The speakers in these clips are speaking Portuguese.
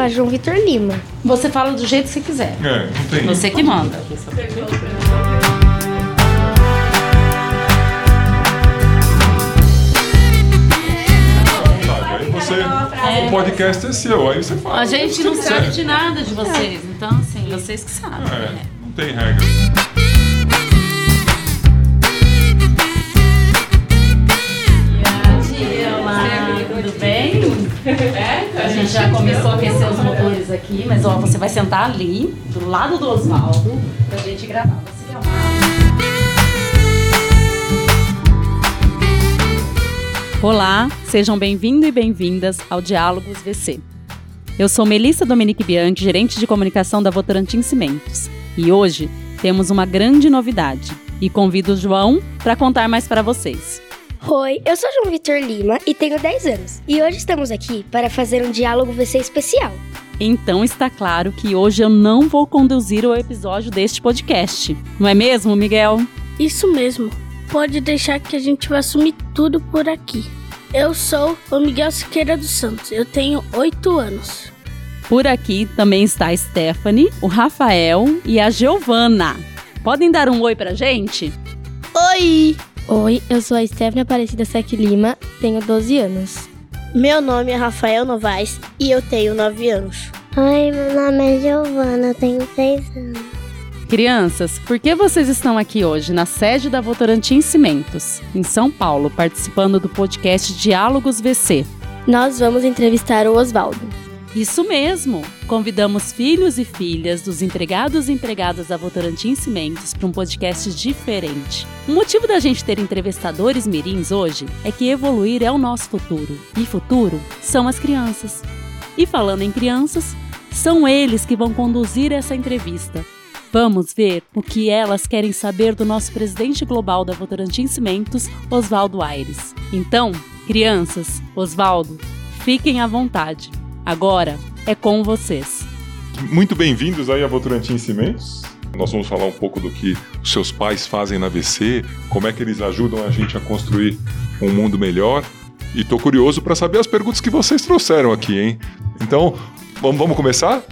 falar João Vitor Lima. Você fala do jeito que você quiser. É, não tem. Você que manda. Você. O podcast é seu, aí você fala. A gente não sabe de nada de vocês, então assim, vocês que sabem. É, né? não tem regra. Olá, tudo bem? Gente já começou a aquecer os motores aqui, mas ó, você vai sentar ali, do lado do Oswaldo, pra gente gravar. Você. Olá, sejam bem-vindos e bem-vindas ao Diálogos VC. Eu sou Melissa Dominique Bianchi, gerente de comunicação da Votorantim Cimentos. E hoje temos uma grande novidade. E convido o João para contar mais para vocês. Oi, eu sou João Vitor Lima e tenho 10 anos. E hoje estamos aqui para fazer um diálogo VC especial. Então está claro que hoje eu não vou conduzir o episódio deste podcast. Não é mesmo, Miguel? Isso mesmo. Pode deixar que a gente vai assumir tudo por aqui. Eu sou o Miguel Siqueira dos Santos. Eu tenho 8 anos. Por aqui também está a Stephanie, o Rafael e a Giovana. Podem dar um oi pra gente? Oi! Oi, eu sou a Stephanie Aparecida Sec Lima, tenho 12 anos. Meu nome é Rafael Novaes e eu tenho 9 anos. Oi, meu nome é Giovana, eu tenho 6 anos. Crianças, por que vocês estão aqui hoje na sede da Votorantim Cimentos, em São Paulo, participando do podcast Diálogos VC? Nós vamos entrevistar o Oswaldo. Isso mesmo! Convidamos filhos e filhas dos empregados e empregadas da Votorantim Cimentos para um podcast diferente. O motivo da gente ter entrevistadores mirins hoje é que evoluir é o nosso futuro. E futuro são as crianças. E falando em crianças, são eles que vão conduzir essa entrevista. Vamos ver o que elas querem saber do nosso presidente global da Votorantim Cimentos, Oswaldo Aires. Então, crianças, Oswaldo, fiquem à vontade. Agora é com vocês. Muito bem-vindos aí a Votorantim Cimentos. Nós vamos falar um pouco do que os seus pais fazem na VC, como é que eles ajudam a gente a construir um mundo melhor. E tô curioso para saber as perguntas que vocês trouxeram aqui, hein? Então, vamos, vamos começar?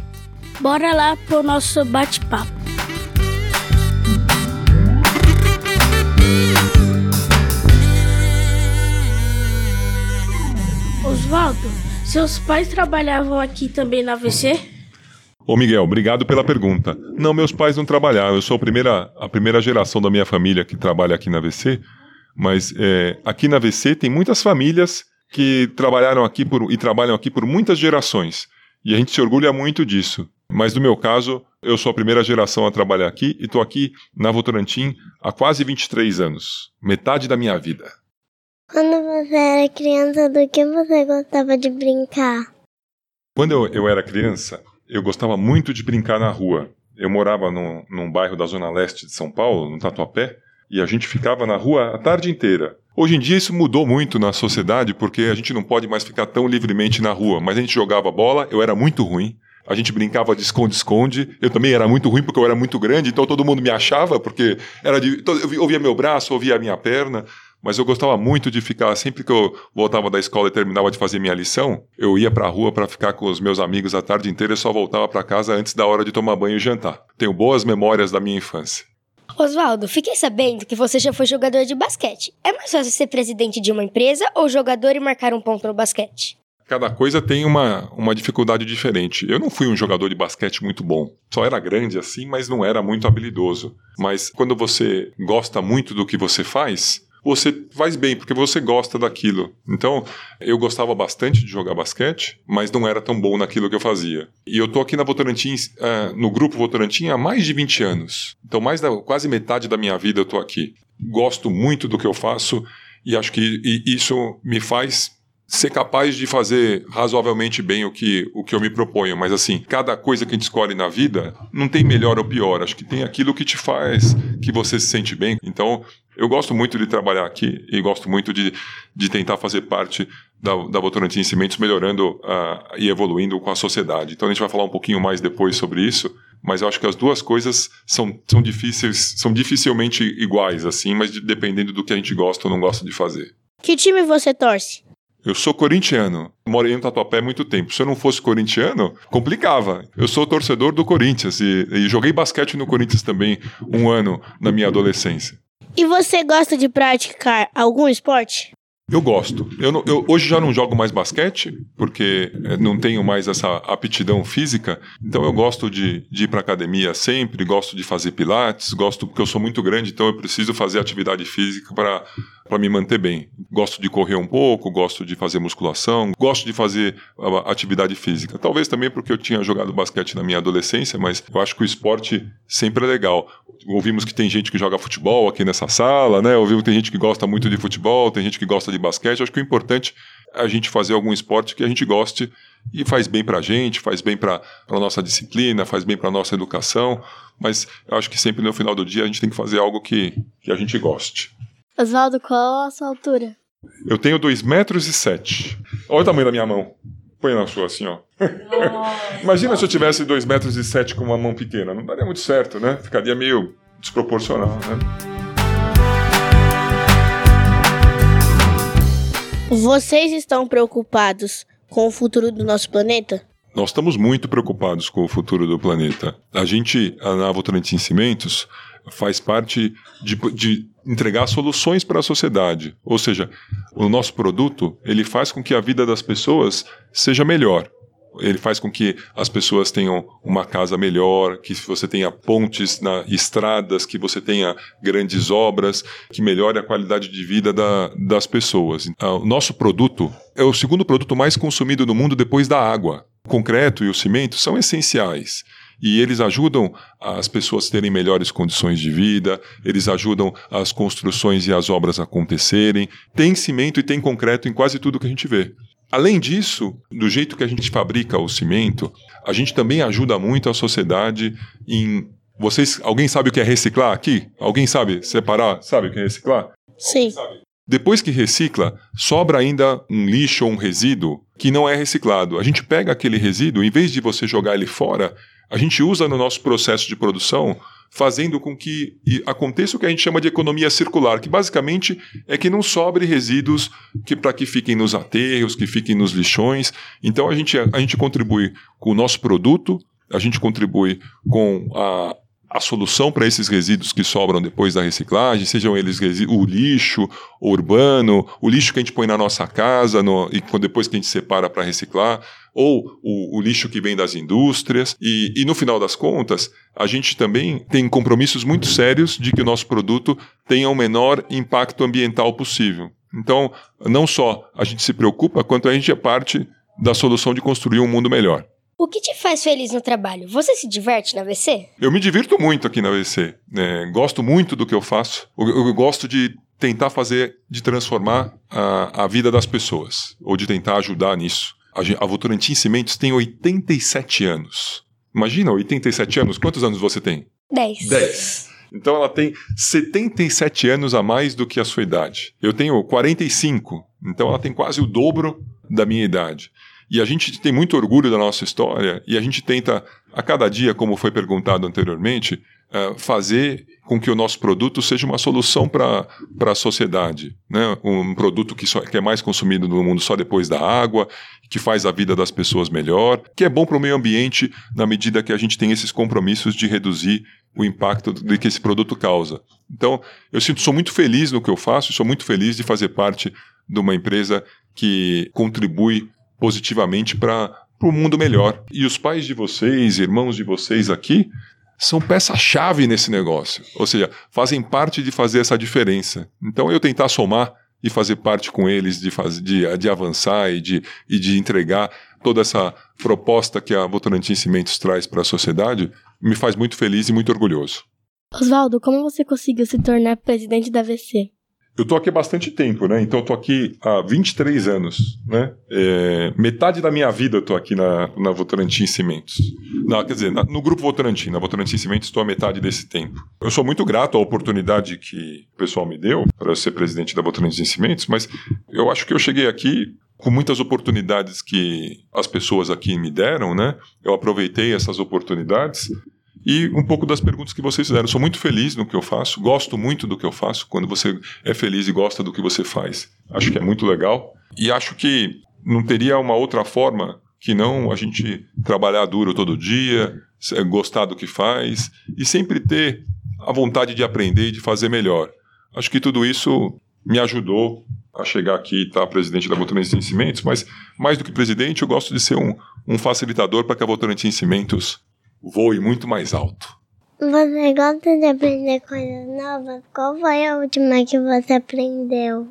Bora lá pro nosso bate-papo. Oswaldo, seus pais trabalhavam aqui também na VC? Ô Miguel, obrigado pela pergunta. Não, meus pais não trabalharam. Eu sou a primeira, a primeira geração da minha família que trabalha aqui na VC. Mas é, aqui na VC tem muitas famílias que trabalharam aqui por, e trabalham aqui por muitas gerações. E a gente se orgulha muito disso. Mas no meu caso, eu sou a primeira geração a trabalhar aqui e estou aqui na Votorantim há quase 23 anos. Metade da minha vida. Quando você era criança, do que você gostava de brincar? Quando eu, eu era criança, eu gostava muito de brincar na rua. Eu morava num, num bairro da zona leste de São Paulo, no Tatuapé, e a gente ficava na rua a tarde inteira. Hoje em dia isso mudou muito na sociedade, porque a gente não pode mais ficar tão livremente na rua, mas a gente jogava bola, eu era muito ruim. A gente brincava de esconde-esconde. Eu também era muito ruim porque eu era muito grande, então todo mundo me achava, porque era de, eu ouvia meu braço, ouvia a minha perna. Mas eu gostava muito de ficar, sempre que eu voltava da escola e terminava de fazer minha lição, eu ia pra rua para ficar com os meus amigos a tarde inteira e só voltava para casa antes da hora de tomar banho e jantar. Tenho boas memórias da minha infância. Oswaldo, fiquei sabendo que você já foi jogador de basquete. É mais fácil ser presidente de uma empresa ou jogador e marcar um ponto no basquete? Cada coisa tem uma, uma dificuldade diferente. Eu não fui um jogador de basquete muito bom. Só era grande assim, mas não era muito habilidoso. Mas quando você gosta muito do que você faz, você faz bem, porque você gosta daquilo. Então, eu gostava bastante de jogar basquete, mas não era tão bom naquilo que eu fazia. E eu tô aqui na Votorantim, uh, no grupo Votorantim há mais de 20 anos. Então, mais da, quase metade da minha vida eu tô aqui. Gosto muito do que eu faço e acho que e isso me faz ser capaz de fazer razoavelmente bem o que, o que eu me proponho. Mas assim, cada coisa que a gente escolhe na vida não tem melhor ou pior. Acho que tem aquilo que te faz que você se sente bem. Então, eu gosto muito de trabalhar aqui e gosto muito de, de tentar fazer parte da, da Votorantim Cimentos, melhorando uh, e evoluindo com a sociedade. Então, a gente vai falar um pouquinho mais depois sobre isso. Mas eu acho que as duas coisas são, são difíceis, são dificilmente iguais, assim, mas de, dependendo do que a gente gosta ou não gosta de fazer. Que time você torce? Eu sou corintiano. Morei no Tatuapé há muito tempo. Se eu não fosse corintiano, complicava. Eu sou torcedor do Corinthians e, e joguei basquete no Corinthians também um ano na minha adolescência. E você gosta de praticar algum esporte? Eu gosto. Eu, não- eu hoje já não jogo mais basquete, porque eh, não tenho mais essa aptidão física. Então eu gosto de, de ir para academia sempre, gosto de fazer pilates, gosto porque eu sou muito grande, então eu preciso fazer atividade física para para me manter bem. Gosto de correr um pouco, gosto de fazer musculação, gosto de fazer atividade física. Talvez também porque eu tinha jogado basquete na minha adolescência, mas eu acho que o esporte sempre é legal. Ouvimos que tem gente que joga futebol aqui nessa sala, né? Ouvimos que tem gente que gosta muito de futebol, tem gente que gosta de basquete. Eu acho que o importante é a gente fazer algum esporte que a gente goste e faz bem pra gente, faz bem pra pra nossa disciplina, faz bem pra nossa educação. Mas eu acho que sempre no final do dia a gente tem que fazer algo que, que a gente goste. Oswaldo, qual a sua altura? Eu tenho 2 metros e sete. Olha o tamanho da minha mão. Põe na sua assim, ó. Imagina se eu tivesse 2 metros e sete com uma mão pequena. Não daria muito certo, né? Ficaria meio desproporcional, né? Vocês estão preocupados com o futuro do nosso planeta? Nós estamos muito preocupados com o futuro do planeta. A gente, na Votorantim Cimentos, faz parte de, de entregar soluções para a sociedade. Ou seja, o nosso produto ele faz com que a vida das pessoas seja melhor. Ele faz com que as pessoas tenham uma casa melhor, que você tenha pontes, na, estradas, que você tenha grandes obras, que melhore a qualidade de vida da, das pessoas. Ah, O nosso produto é o segundo produto mais consumido no mundo depois da água. O concreto e o cimento são essenciais. E eles ajudam as pessoas a terem melhores condições de vida, eles ajudam as construções e as obras a acontecerem. Tem cimento e tem concreto em quase tudo que a gente vê. Além disso, do jeito que a gente fabrica o cimento, a gente também ajuda muito a sociedade em. Vocês, alguém sabe o que é reciclar aqui? Alguém sabe separar? Sabe o que é reciclar? Sim. Depois que recicla, sobra ainda um lixo ou um resíduo que não é reciclado. A gente pega aquele resíduo, em vez de você jogar ele fora, a gente usa no nosso processo de produção, fazendo com que aconteça o que a gente chama de economia circular, que basicamente é que não sobre resíduos que para que fiquem nos aterros, que fiquem nos lixões. Então a gente, a gente contribui com o nosso produto, a gente contribui com a, a solução para esses resíduos que sobram depois da reciclagem, sejam eles o lixo urbano, o lixo que a gente põe na nossa casa no- e depois que a gente separa para reciclar, ou o, o lixo que vem das indústrias. E, e no final das contas, a gente também tem compromissos muito sérios de que o nosso produto tenha o menor impacto ambiental possível. Então, não só a gente se preocupa, quanto a gente é parte da solução de construir um mundo melhor. O que te faz feliz no trabalho? Você se diverte na VC? Eu me divirto muito aqui na VC. né? Gosto muito do que eu faço. Eu, eu gosto de tentar fazer, de transformar a, a vida das pessoas, ou de tentar ajudar nisso. A, a Votorantim Cimentos tem 87 anos. Imagina, 87 anos. Quantos anos você tem? 10. 10. Então ela tem 77 anos a mais do que a sua idade. Eu tenho 45, então ela tem quase o dobro da minha idade. E a gente tem muito orgulho da nossa história e a gente tenta, a cada dia, como foi perguntado anteriormente, eh, fazer com que o nosso produto seja uma solução para a sociedade. Né? Um produto que, só, que é mais consumido no mundo só depois da água, que faz a vida das pessoas melhor, que é bom para o meio ambiente na medida que a gente tem esses compromissos de reduzir o impacto de que esse produto causa. Então, eu sinto, sou muito feliz no que eu faço, sou muito feliz de fazer parte de uma empresa que contribui positivamente para o mundo melhor. E os pais de vocês, irmãos de vocês aqui, são peça-chave nesse negócio. Ou seja, fazem parte de fazer essa diferença. Então, eu tentar somar e fazer parte com eles, de, faz, de, de avançar e de, e de entregar toda essa proposta que a Votorantim Cimentos traz para a sociedade, me faz muito feliz e muito orgulhoso. Oswaldo, como você conseguiu se tornar presidente da VC? Eu tô aqui há bastante tempo, né? Então eu tô aqui há 23 anos, né? É, metade da minha vida eu tô aqui na, na Votorantim Cimentos. Não, quer dizer, na- no Grupo Votorantim, na Votorantim Cimentos estou a metade desse tempo. Eu sou muito grato à oportunidade que o pessoal me deu para ser presidente da Votorantim Cimentos, mas eu acho que eu cheguei aqui com muitas oportunidades que as pessoas aqui me deram, né? Eu aproveitei essas oportunidades e um pouco das perguntas que vocês fizeram. Sou muito feliz no que eu faço, gosto muito do que eu faço. Quando você é feliz e gosta do que você faz, acho que é muito legal. E acho que não teria uma outra forma que não a gente trabalhar duro todo dia, gostar do que faz e sempre ter a vontade de aprender e de fazer melhor. Acho que tudo isso me ajudou a chegar aqui e estar presidente da Votorantim Cimentos, mas mais do que presidente, eu gosto de ser um, um facilitador para que a Votorantim Cimentos voe muito mais alto. Você gosta de aprender coisas novas? Qual foi a última que você aprendeu?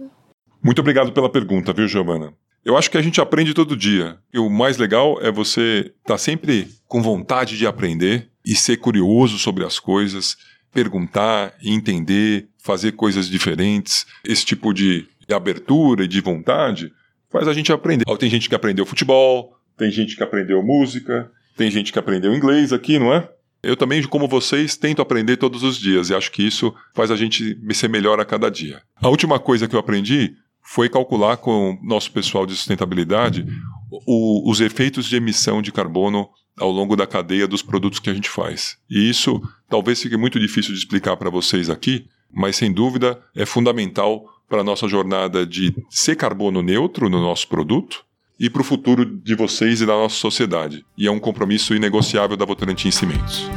Muito obrigado pela pergunta, viu, Giovana? Eu acho que a gente aprende todo dia. E o mais legal é você estar tá sempre com vontade de aprender e ser curioso sobre as coisas, perguntar, entender, fazer coisas diferentes. Esse tipo de abertura e de vontade faz a gente aprender. Tem gente que aprendeu futebol, tem gente que aprendeu música, tem gente que aprendeu inglês aqui, não é? Eu também, como vocês, tento aprender todos os dias e acho que isso faz a gente ser melhor a cada dia. A última coisa que eu aprendi foi calcular com o nosso pessoal de sustentabilidade o, os efeitos de emissão de carbono ao longo da cadeia dos produtos que a gente faz. E isso talvez fique muito difícil de explicar para vocês aqui, mas sem dúvida é fundamental para a nossa jornada de ser carbono neutro no nosso produto e para o futuro de vocês e da nossa sociedade. E é um compromisso inegociável da Votorantim Cimentos.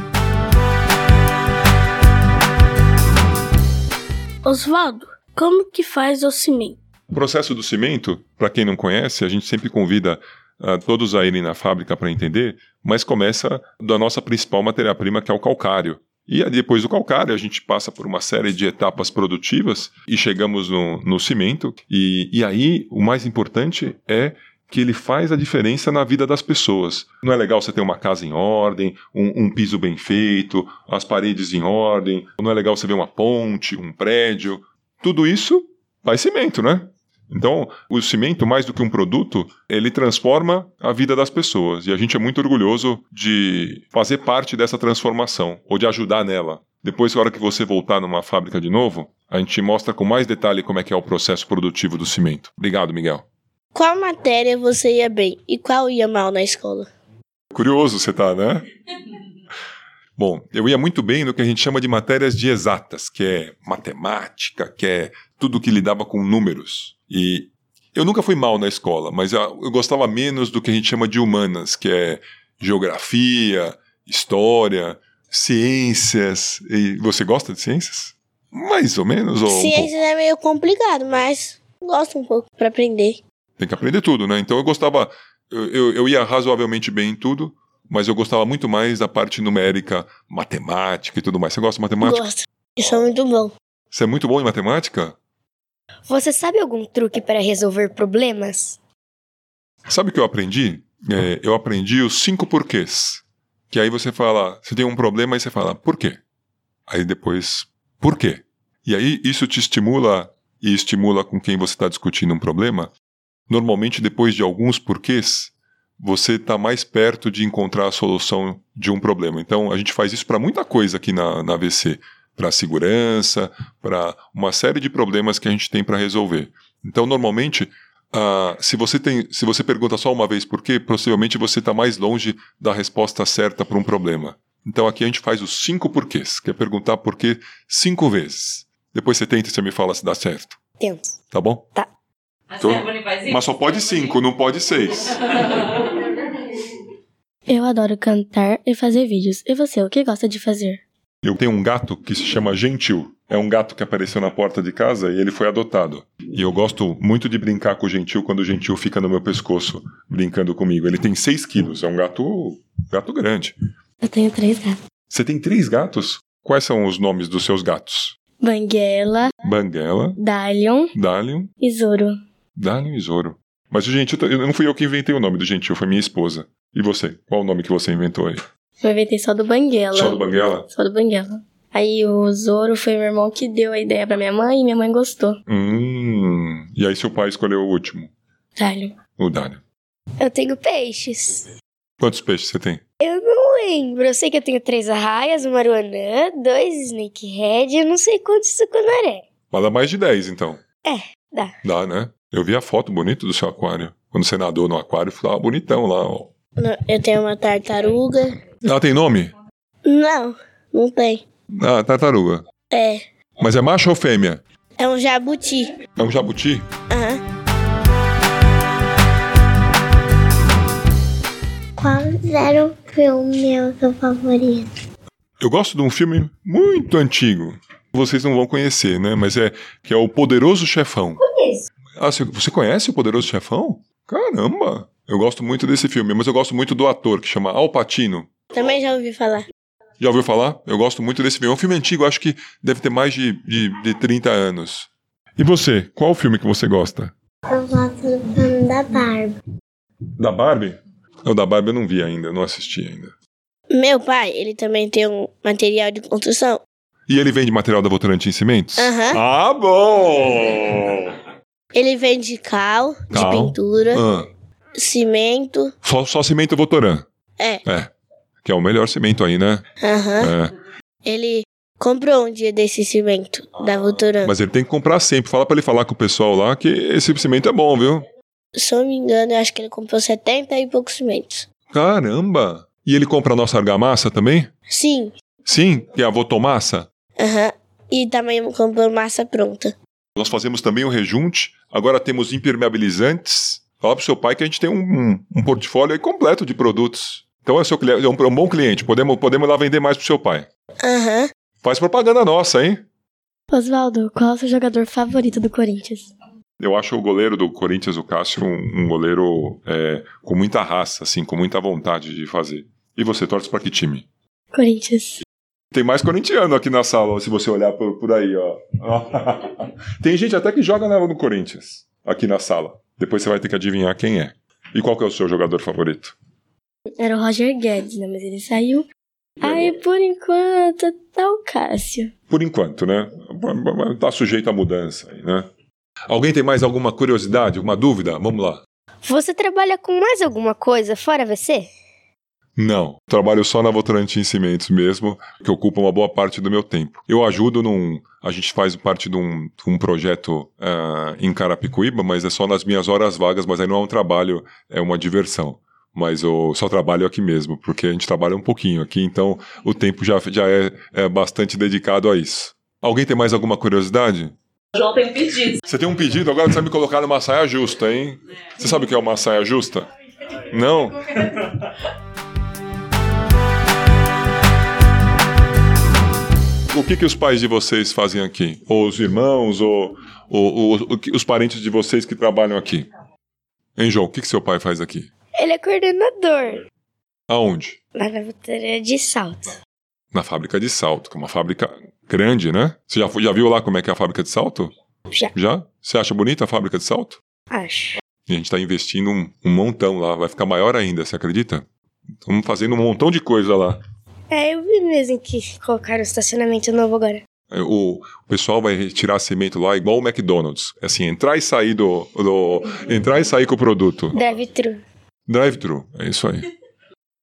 Oswaldo, como que faz o cimento? O processo do cimento, para quem não conhece, a gente sempre convida uh, todos a irem na fábrica para entender, mas começa da nossa principal matéria-prima, que é o calcário. E depois do calcário, a gente passa por uma série de etapas produtivas e chegamos no, no cimento. E, e aí, o mais importante é que ele faz a diferença na vida das pessoas. Não é legal você ter uma casa em ordem, um, um, piso bem feito, as paredes em ordem, não é legal você ver uma ponte, um prédio. Tudo isso faz cimento, né? Então, o cimento, mais do que um produto, ele transforma a vida das pessoas. E a gente é muito orgulhoso de fazer parte dessa transformação, ou de ajudar nela. Depois, na hora que você voltar numa fábrica de novo, a gente mostra com mais detalhe como é que é o processo produtivo do cimento. Obrigado, Miguel. Qual matéria você ia bem e qual ia mal na escola? Curioso você tá, né? Bom, eu ia muito bem no que a gente chama de matérias de exatas, que é matemática, que é tudo que lidava com números. E eu nunca fui mal na escola, mas eu, gostava menos do que a gente chama de humanas, que é geografia, história, ciências. E você gosta de ciências? Mais ou menos? Ou ciências um é meio complicado, mas gosto um pouco para aprender. Tem que aprender tudo, né? Então eu gostava, eu, eu, ia razoavelmente bem em tudo, mas eu gostava muito mais da parte numérica, matemática e tudo mais. Você gosta de matemática? Gosto. Isso é muito bom. Você é muito bom em matemática? Você sabe algum truque para resolver problemas? Sabe o que eu aprendi? É, eu aprendi os cinco porquês. Que aí você fala, você tem um problema e você fala, por quê? Aí depois, por quê? E aí isso te estimula e estimula com quem você está discutindo um problema Normalmente, depois de alguns porquês, você está mais perto de encontrar a solução de um problema. Então, a gente faz isso para muita coisa aqui na, na AVC. Para segurança, para uma série de problemas que a gente tem para resolver. Então, normalmente, uh, se, você tem, se você pergunta só uma vez por quê, possivelmente você está mais longe da resposta certa para um problema. Então, aqui a gente faz os cinco porquês, que é perguntar por quê cinco vezes. Depois você tenta e você me fala se dá certo. Tento. Tá bom? Tá. Então, mas só pode cinco, não pode seis. Eu adoro cantar e fazer vídeos. E você, o que gosta de fazer? Eu tenho um gato que se chama Gentil. É um gato que apareceu na porta de casa e ele foi adotado. E eu gosto muito de brincar com o Gentil quando o Gentil fica no meu pescoço, brincando comigo. Ele tem 6 quilos, é um gato, gato grande. Eu tenho três gatos. Você tem três gatos? Quais são os nomes dos seus gatos? Banguela. Banguela. Dalion. Dalion. E Zoro. Dalion e Zoro. Mas o Gentil, não fui eu que inventei o nome do Gentil, foi minha esposa. E você? Qual o nome que você inventou aí? Eu inventei só do Banguela. Só do Banguela? Só do Banguela. Aí o Zoro foi meu irmão que deu a ideia pra minha mãe e minha mãe gostou. Hum. E aí seu pai escolheu o último? Dalion. O Dalion. Eu tenho peixes. Quantos peixes você tem? Eu não lembro. Eu sei que eu tenho três arraias, uma aruanã, dois snakehead e eu não sei quantos sucunaré. Mas dá mais de dez, então. É, dá. Dá, né? Eu vi a foto bonita do seu aquário. Quando você nadou no aquário, ficava ah, bonitão lá, ó. Eu tenho uma tartaruga. Ela tem nome? Não, não tem. Ah, tartaruga. É. Mas é macho ou fêmea? É um jabuti. É um jabuti? Aham. Uhum. Quais eram o meu seu favorito? Eu gosto de um filme muito antigo. Vocês não vão conhecer, né? Mas é que é o Poderoso Chefão. Por isso? Ah, você- conhece o Poderoso Chefão? Caramba! Eu gosto muito desse filme, mas eu gosto muito do ator que chama Al Pacino. Também já ouvi falar. Já ouviu falar? Eu gosto muito desse filme. É um filme antigo, acho que deve ter mais de, de, de 30 anos. E você? Qual o filme que você gosta? Eu gosto do filme da Barbie. Da Barbie? O da Barbie eu não vi ainda, não assisti ainda. Meu pai, ele também tem um material de construção. E ele vende material da Votorantim Cimentos? Aham. Ah, bom! Ele vende cal, de Cal. pintura, Ah, cimento. só, só cimento Votoran. É. É. Que é o melhor cimento aí, né? Aham. É. Ele comprou um dia desse cimento da Votoran. Mas ele tem que comprar sempre. Fala pra ele falar com o pessoal lá que esse cimento é bom, viu? Se eu não me engano, eu acho que ele comprou 70 e poucos cimentos. Caramba! E ele compra a nossa argamassa também? Sim. Sim, que é a Votomassa. Aham. E também comprou massa pronta. Nós fazemos também o rejunte. Agora temos impermeabilizantes. Fala pro seu pai que a gente tem um, um portfólio aí completo de produtos. Então é, seu, é um, é um bom cliente. Podemos, podemos lá vender mais pro seu pai. Aham. Faz propaganda nossa, hein? Oswaldo, qual é o seu jogador favorito do Corinthians? Eu acho o goleiro do Corinthians, o Cássio, um, um goleiro é, com muita raça, assim, com muita vontade de fazer. E você torce pra que time? Corinthians. Tem mais corintiano aqui na sala, se você olhar por, por aí, ó. Tem gente até que joga na- no Corinthians, aqui na sala. Depois você vai ter que adivinhar quem é. E qual que é o seu jogador favorito? Era o Roger Guedes, né? Mas ele saiu. Aí, por enquanto, tá o Cássio. Por enquanto, né? Tá sujeito à mudança aí, né? Alguém tem mais alguma curiosidade, alguma dúvida? Vamos lá. Você trabalha com mais alguma coisa fora VC? Não, trabalho só na Votorantim Cimentos mesmo, que ocupa uma boa parte do meu tempo. Eu ajudo num. A gente faz parte de um, um projeto ah, em Carapicuíba, mas é só nas minhas horas vagas, mas aí não é um trabalho, é uma diversão. Mas eu só trabalho aqui mesmo, porque a gente trabalha um pouquinho aqui, então o tempo já, já é, é bastante dedicado a isso. Alguém tem mais alguma curiosidade? João tem pedido. Você tem um pedido, agora você vai me colocar numa saia justa, hein? Você sabe o que é uma saia justa? Não? O que, que os pais de vocês fazem aqui? Ou os irmãos, ou, ou- ou- os parentes de vocês que trabalham aqui? Hein, João? O que, que seu pai faz aqui? Ele é coordenador Aonde? na Votorantim de Salto. Na fábrica de salto, que é uma fábrica grande, né? Você já, já viu lá como é que é a fábrica de salto? Já. Já? Você acha bonita a fábrica de salto? Acho. E a gente está investindo um, um montão lá, vai ficar maior ainda, você acredita? Estamos fazendo um montão de coisa lá. É, eu vi mesmo que colocaram estacionamento novo agora. É, O, pessoal vai retirar cimento lá igual o McDonald's. É assim, entrar e sair do, do- Entrar e sair com o produto. Drive-thru. Drive-thru, é isso aí.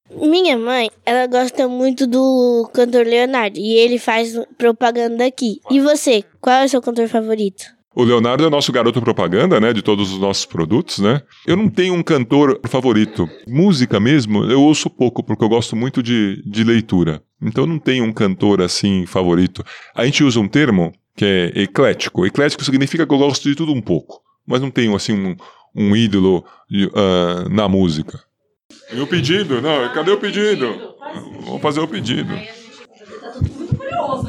Minha mãe, ela gosta muito do cantor Leonardo e ele faz propaganda aqui. E você, qual é o seu cantor favorito? O Leonardo é o nosso garoto propaganda, né? De todos os nossos produtos, né? Eu não tenho um cantor favorito. Música mesmo, eu ouço pouco, porque eu gosto muito de, de leitura. Então eu não tenho um cantor assim favorito. A gente usa um termo que é eclético. Eclético significa que eu gosto de tudo um pouco. Mas não tenho assim um, um ídolo ah, na música. E o pedido? Não, cadê o pedido? Vamos fazer o pedido.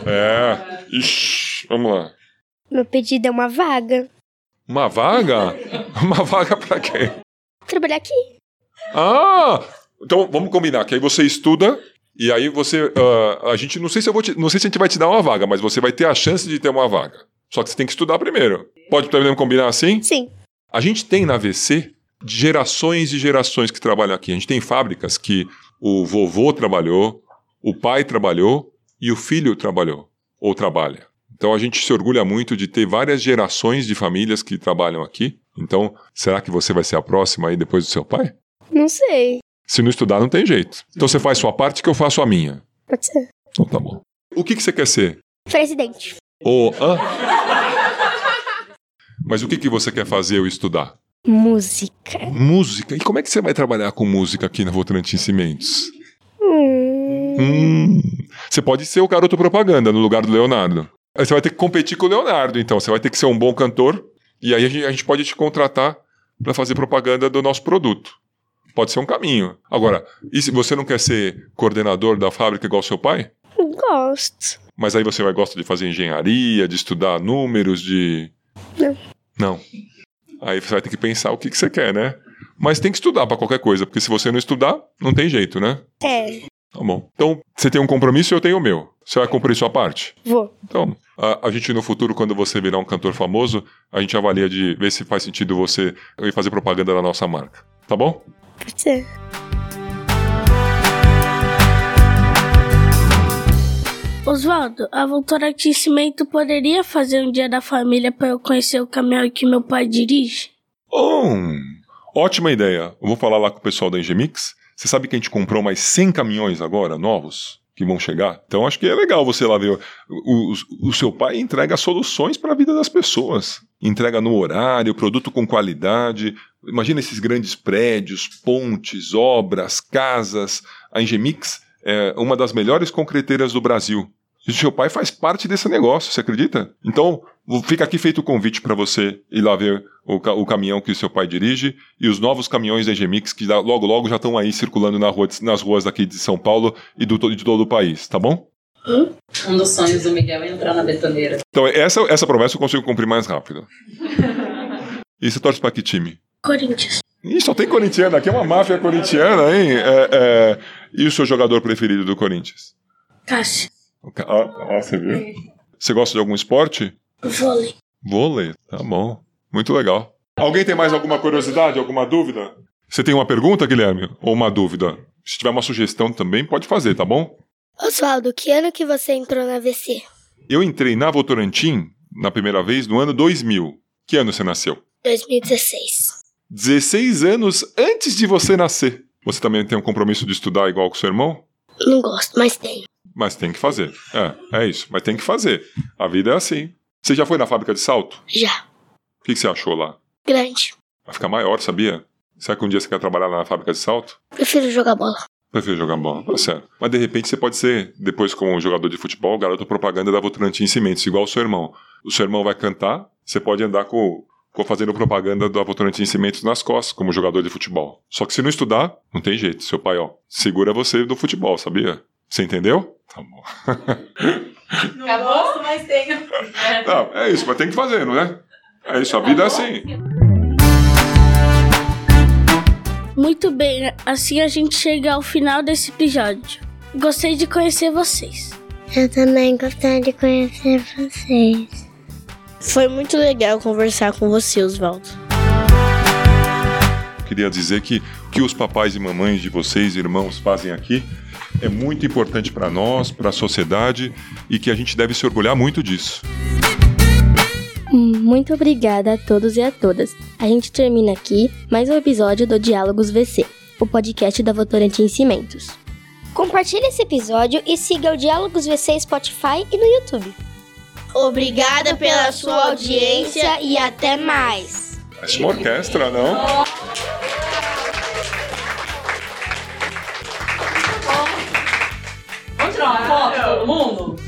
É. Ixi, vamos lá. Meu pedido é uma vaga. Uma vaga? Uma vaga pra quê? Trabalhar aqui. Ah! Então vamos combinar que aí você estuda e aí você. ah, a gente não sei se eu vou te- não sei se a gente vai te dar uma vaga, mas você vai ter a chance de ter uma vaga. Só que você tem que estudar primeiro. Pode podemos combinar assim? Sim. A gente tem na VC gerações e gerações que trabalham aqui. A gente tem fábricas que o vovô trabalhou, o pai trabalhou e o filho trabalhou ou trabalha. Então a gente se orgulha muito de ter várias gerações de famílias que trabalham aqui. Então, será que você vai ser a próxima aí depois do seu pai? Não sei. Se não estudar, não tem jeito. Então você faz sua parte que eu faço a minha. Pode ser. Então tá bom. O que, que você quer ser? Presidente. Ô, hã? Mas o que, que você quer fazer ou estudar? Música. Música. E como é que você vai trabalhar com música aqui na Votorantim Cimentos? Hum. Hum. Você pode ser o garoto propaganda no lugar do Leonardo. Aí você vai ter que competir com o Leonardo, então. Você vai ter que ser um bom cantor. E aí a gente, a gente pode te contratar para fazer propaganda do nosso produto. Pode ser um caminho. Agora, e se você não quer ser coordenador da fábrica igual seu pai? Gosto. Mas aí você vai gostar de fazer engenharia, de estudar números, de. Não. Não. Aí você vai ter que pensar o que, que você quer, né? Mas tem que estudar pra qualquer coisa, porque se você não estudar, não tem jeito, né? É, Tá bom. Então, você tem um compromisso e eu tenho o meu. Você vai cumprir sua parte? vou. Então, a, a gente no futuro, quando você virar um cantor famoso, a gente avalia de ver se faz sentido você ir fazer propaganda da nossa marca. Tá bom? Pode ser. Oswaldo, a Voltorante Cimento poderia fazer um dia da família para eu conhecer o caminhão que meu pai dirige? Hum, ótima ideia. Eu vou falar lá com o pessoal da Engemix. Você sabe que a gente comprou mais 100 caminhões agora, novos, que vão chegar? Então acho que é legal você lá ver. O, o- o seu pai entrega soluções para a vida das pessoas. Entrega no horário, produto com qualidade. Imagina esses grandes prédios, pontes, obras, casas. A Engemix é uma das melhores concreteiras do Brasil. E seu pai faz parte desse negócio, você acredita? Então, fica aqui feito o convite para você ir lá ver o, ca- o caminhão que o seu pai dirige e os novos caminhões da Engemix que logo logo já estão aí circulando na rua de- nas ruas daqui de São Paulo e do, de todo o país, tá bom? Um dos sonhos do Miguel é entrar na betoneira. Então, essa, essa promessa eu consigo cumprir mais rápido. E você torce para que time? Corinthians. Ih, só tem corintiano, aqui é uma máfia corintiana, hein? É, é, E o seu jogador preferido do Corinthians? Cássio. Ah, ah, você viu? Você gosta de algum esporte? Vôlei. Vôlei, tá bom. Muito legal. Alguém tem mais alguma curiosidade, alguma dúvida? Você tem uma pergunta, Guilherme? Ou uma dúvida? Se tiver uma sugestão também, pode fazer, tá bom? Oswaldo, que ano que você entrou na VC? Eu entrei na Votorantim na primeira vez no ano 2000. Que ano você nasceu? 2016. 16 anos antes de você nascer. Você também tem um compromisso de estudar igual com seu irmão? Não gosto, mas tenho. Mas tem que fazer. É, é isso. Mas tem que fazer. A vida é assim. Você já foi na fábrica de salto? Já. O que que você achou lá? Grande. Vai ficar maior, sabia? Será que um dia você quer trabalhar na fábrica de salto? Prefiro jogar bola. Prefiro jogar bola, tá certo. Mas de repente você pode ser, depois como jogador de futebol, garoto propaganda da Votorantim Cimentos, igual o seu irmão. O seu irmão vai cantar, você pode andar com, com fazendo propaganda da Votorantim Cimentos nas costas, como jogador de futebol. Só que se não estudar, não tem jeito. Seu pai, ó, segura você do futebol, sabia? Você entendeu? Tá bom. Não gosto, mas tenho. Não, é isso, mas tem que fazer, não é? É isso, a vida é assim. Muito bem, assim a gente chega ao final desse episódio. Gostei de conhecer vocês. Eu também gostaria de conhecer vocês. Foi muito legal conversar com você, Oswaldo. Queria dizer que o que os papais e mamães de vocês, irmãos, fazem aqui é muito importante para nós, para a sociedade e que a gente deve se orgulhar muito disso. Muito obrigada a todos e a todas. A gente termina aqui mais um episódio do Diálogos VC, o podcast da Votorantim Cimentos. Compartilhe esse episódio e siga o Diálogos VC Spotify e no YouTube. Obrigada pela sua audiência e até mais. Parece uma orquestra, não? Vamos tirar uma foto todo mundo?